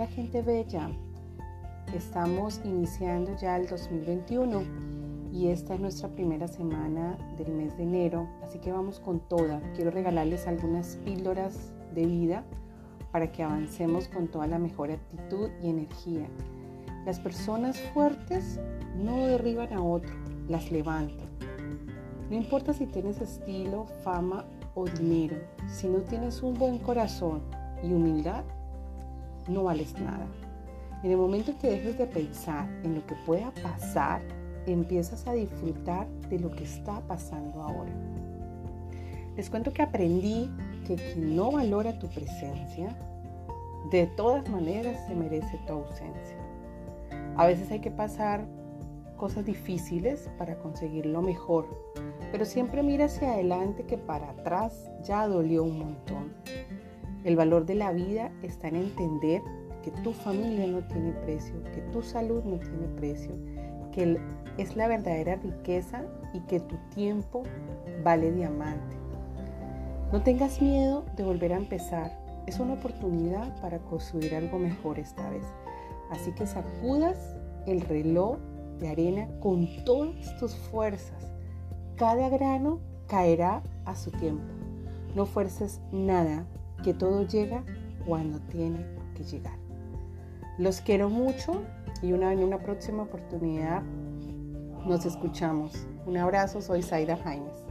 Hola gente bella, estamos iniciando ya el 2021 y esta es nuestra primera semana del mes de enero, así que vamos con toda. Quiero regalarles algunas píldoras de vida para que avancemos con toda la mejor actitud y energía. Las personas fuertes no derriban a otro, las levantan. No importa si tienes estilo, fama o dinero, si no tienes un buen corazón y humildad, no vales nada. En el momento que dejes de pensar en lo que pueda pasar, empiezas a disfrutar de lo que está pasando ahora. Les cuento que aprendí que quien no valora tu presencia, de todas maneras se merece tu ausencia. A veces hay que pasar cosas difíciles para conseguir lo mejor, pero siempre mira hacia adelante que para atrás ya dolió un montón. El valor de la vida está en entender que tu familia no tiene precio, que tu salud no tiene precio, que es la verdadera riqueza y que tu tiempo vale diamante. No tengas miedo de volver a empezar. Es una oportunidad para construir algo mejor esta vez. Así que sacudas el reloj de arena con todas tus fuerzas. Cada grano caerá a su tiempo. No fuerces nada, que todo llega cuando tiene que llegar. Los quiero mucho y una, en una próxima oportunidad nos escuchamos. Un abrazo, soy Zaida Jaimes.